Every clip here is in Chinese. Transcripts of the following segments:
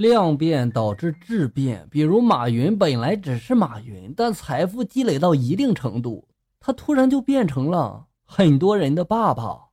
量变导致质变，比如马云本来只是马云，但财富积累到一定程度，他突然就变成了很多人的爸爸。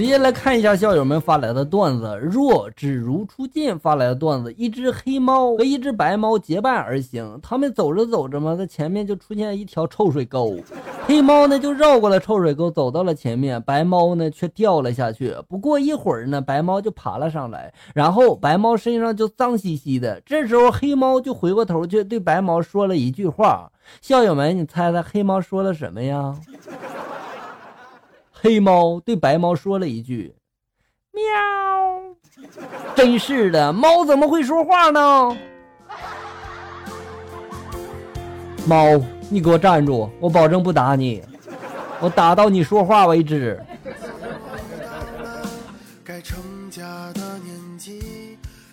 接下来看一下校友们发来的段子，若只如初见发来的段子：一只黑猫和一只白猫结伴而行，他们走着走着嘛，在前面就出现一条臭水沟，黑猫呢就绕过了臭水沟，走到了前面，白猫呢却掉了下去。不过一会儿呢，白猫就爬了上来，然后白猫身上就脏兮兮的。这时候黑猫就回过头去对白猫说了一句话：“校友们，你猜猜黑猫说了什么呀？”黑猫对白猫说了一句：“喵。”真是的，猫怎么会说话呢？猫，你给我站住！我保证不打你，我打到你说话为止。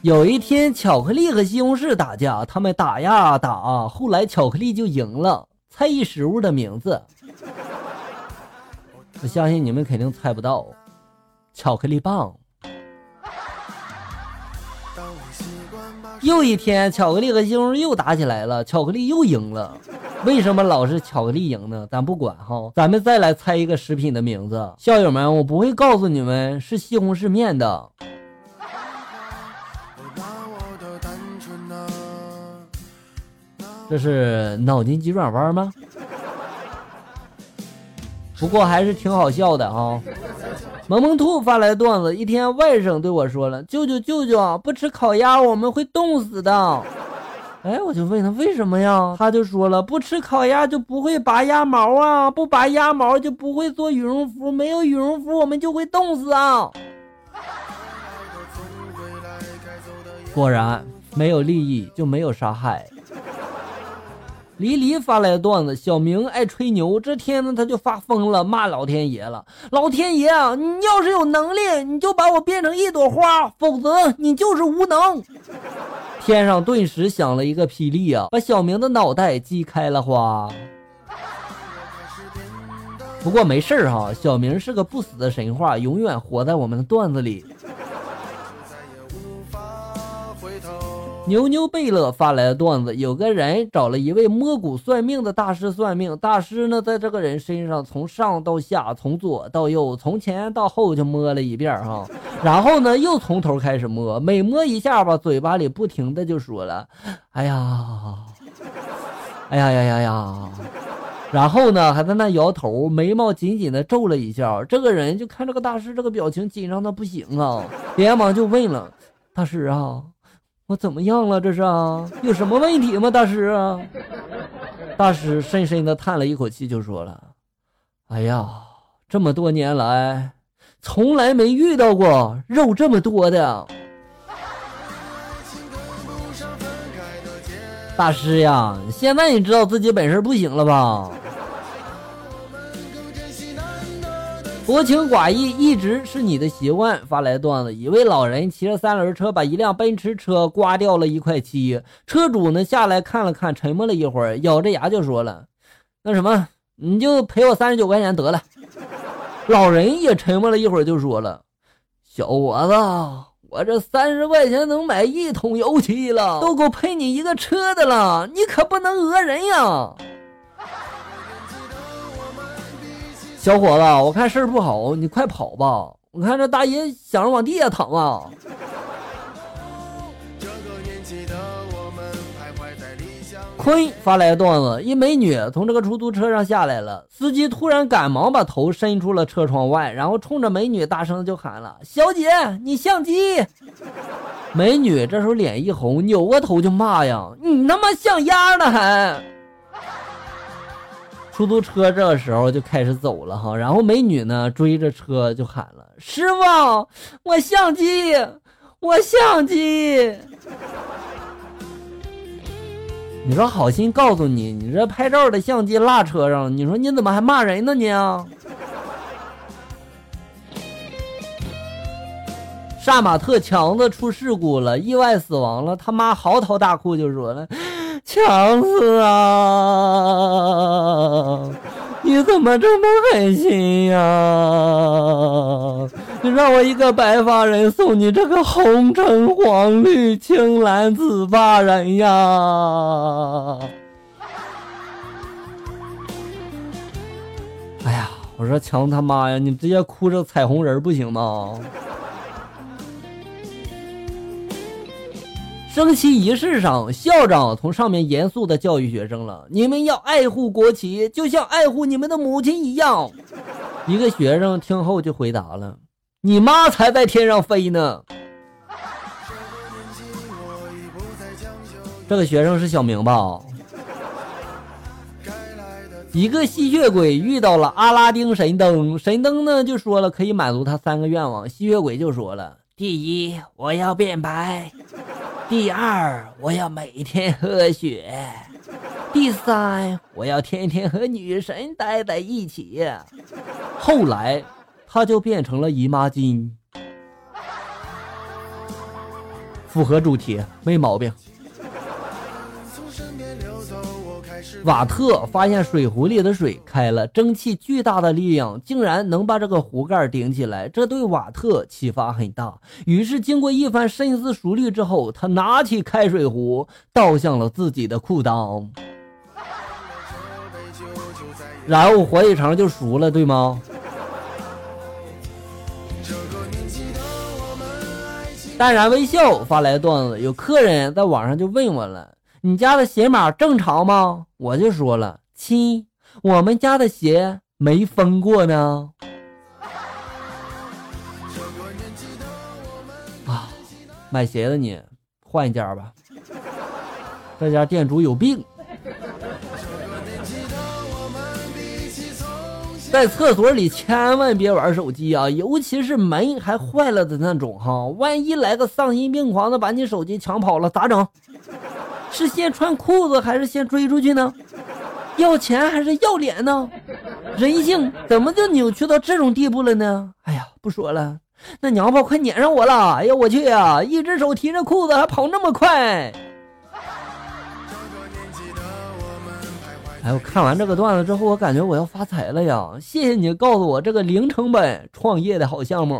有一天，巧克力和西红柿打架，他们打呀打，后来巧克力就赢了。猜一食物的名字。我相信你们肯定猜不到，巧克力棒。又一天，巧克力和西红柿又打起来了，巧克力又赢了。为什么老是巧克力赢呢？咱不管哈，咱们再来猜一个食品的名字。校友们，我不会告诉你们是西红柿面的。这是脑筋急转弯吗？不过还是挺好笑的啊。萌萌兔发来段子：一天，外甥对我说了：“舅舅，舅舅，不吃烤鸭我们会冻死的。”哎，我就问他为什么呀？他就说了：“不吃烤鸭就不会拔鸭毛啊，不拔鸭毛就不会做羽绒服，没有羽绒服我们就会冻死啊。”果然，没有利益就没有杀害。黎黎发来段子：小明爱吹牛，这天呢他就发疯了，骂老天爷了。老天爷啊，你要是有能力，你就把我变成一朵花，否则你就是无能。天上顿时响了一个霹雳啊，把小明的脑袋击开了花。不过没事哈，小明是个不死的神话，永远活在我们的段子里。牛牛贝勒发来的段子：有个人找了一位摸骨算命的大师算命，大师呢在这个人身上从上到下，从左到右，从前到后就摸了一遍哈，然后呢又从头开始摸，每摸一下吧，嘴巴里不停的就说了：“哎呀，哎呀呀呀呀！”然后呢还在那摇头，眉毛紧紧的皱了一下。这个人就看这个大师这个表情紧张的不行啊，连忙就问了：“大师啊。”我怎么样了？这是啊，有什么问题吗？大师啊，大师深深的叹了一口气，就说了：“哎呀，这么多年来，从来没遇到过肉这么多的。”大师呀，现在你知道自己本事不行了吧？薄情寡义一直是你的习惯。发来段子：一位老人骑着三轮车，把一辆奔驰车刮掉了一块漆。车主呢下来看了看，沉默了一会儿，咬着牙就说了：“那什么，你就赔我三十九块钱得了。”老人也沉默了一会儿，就说了：“小伙子，我这三十块钱能买一桶油漆了，都够赔你一个车的了，你可不能讹人呀。”小伙子，我看事儿不好，你快跑吧！我看这大爷想着往地下躺啊。坤发来段子：一美女从这个出租车上下来了，司机突然赶忙把头伸出了车窗外，然后冲着美女大声就喊了：“小姐，你相机！”美女这时候脸一红，扭过头就骂呀：“你他妈像鸭呢还！”出租车这个时候就开始走了哈，然后美女呢追着车就喊了：“师傅，我相机，我相机。”你说好心告诉你，你这拍照的相机落车上了，你说你怎么还骂人呢你？杀马特强子出事故了，意外死亡了，他妈嚎啕大哭就说了。强子啊，你怎么这么狠心呀？你让我一个白发人送你这个红橙黄绿青蓝紫发人呀！哎呀，我说强他妈呀，你直接哭着彩虹人不行吗？升旗仪式上，校长从上面严肃的教育学生了：“你们要爱护国旗，就像爱护你们的母亲一样。”一个学生听后就回答了：“你妈才在天上飞呢。”这个学生是小明吧？一个吸血鬼遇到了阿拉丁神灯，神灯呢就说了可以满足他三个愿望。吸血鬼就说了：“第一，我要变白。”第二，我要每天喝血；第三，我要天天和女神待在一起。后来，他就变成了姨妈巾，符合主题，没毛病。瓦特发现水壶里的水开了，蒸汽巨大的力量竟然能把这个壶盖顶起来，这对瓦特启发很大。于是，经过一番深思熟虑之后，他拿起开水壶倒向了自己的裤裆，然后火腿肠就熟了，对吗？淡然微笑发来段子，有客人在网上就问我了。你家的鞋码正常吗？我就说了，亲，我们家的鞋没封过呢。啊，买鞋的你换一家吧，这家店主有病。在厕所里千万别玩手机啊，尤其是门还坏了的那种哈，万一来个丧心病狂的把你手机抢跑了咋整？是先穿裤子还是先追出去呢？要钱还是要脸呢？人性怎么就扭曲到这种地步了呢？哎呀，不说了，那娘炮快撵上我了！哎呀，我去呀，一只手提着裤子还跑那么快！哎，我看完这个段子之后，我感觉我要发财了呀！谢谢你告诉我这个零成本创业的好项目。